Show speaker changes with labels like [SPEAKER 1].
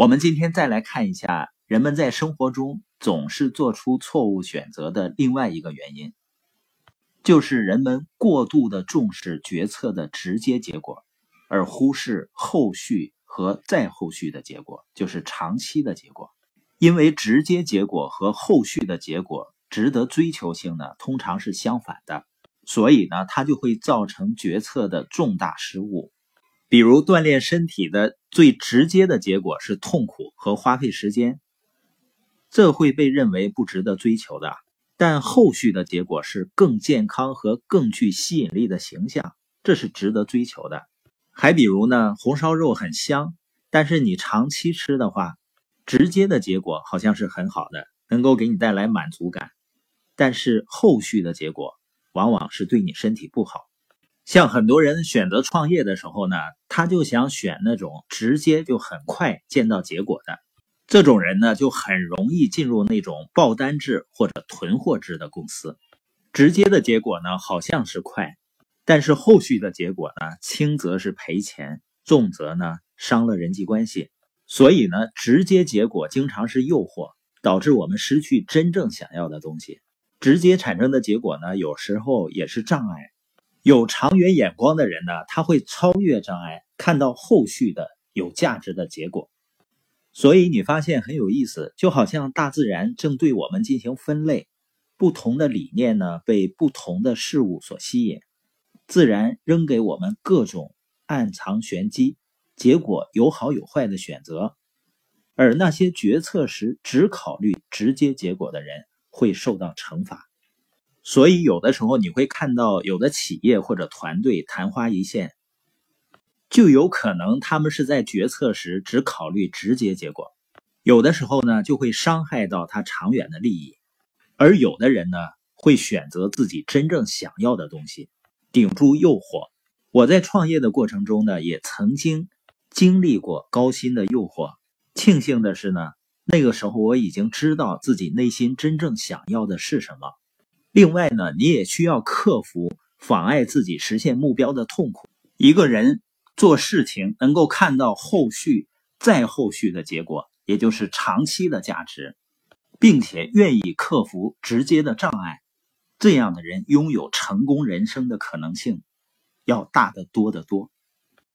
[SPEAKER 1] 我们今天再来看一下人们在生活中总是做出错误选择的另外一个原因，就是人们过度的重视决策的直接结果，而忽视后续和再后续的结果，就是长期的结果。因为直接结果和后续的结果值得追求性呢，通常是相反的，所以呢，它就会造成决策的重大失误。比如锻炼身体的最直接的结果是痛苦和花费时间，这会被认为不值得追求的。但后续的结果是更健康和更具吸引力的形象，这是值得追求的。还比如呢，红烧肉很香，但是你长期吃的话，直接的结果好像是很好的，能够给你带来满足感，但是后续的结果往往是对你身体不好。像很多人选择创业的时候呢，他就想选那种直接就很快见到结果的，这种人呢就很容易进入那种爆单制或者囤货制的公司。直接的结果呢好像是快，但是后续的结果呢，轻则是赔钱，重则呢伤了人际关系。所以呢，直接结果经常是诱惑，导致我们失去真正想要的东西。直接产生的结果呢，有时候也是障碍。有长远眼光的人呢，他会超越障碍，看到后续的有价值的结果。所以你发现很有意思，就好像大自然正对我们进行分类，不同的理念呢被不同的事物所吸引，自然扔给我们各种暗藏玄机，结果有好有坏的选择。而那些决策时只考虑直接结果的人，会受到惩罚。所以，有的时候你会看到有的企业或者团队昙花一现，就有可能他们是在决策时只考虑直接结果，有的时候呢就会伤害到他长远的利益，而有的人呢会选择自己真正想要的东西，顶住诱惑。我在创业的过程中呢，也曾经经历过高薪的诱惑，庆幸的是呢，那个时候我已经知道自己内心真正想要的是什么。另外呢，你也需要克服妨碍自己实现目标的痛苦。一个人做事情能够看到后续、再后续的结果，也就是长期的价值，并且愿意克服直接的障碍，这样的人拥有成功人生的可能性要大得多得多。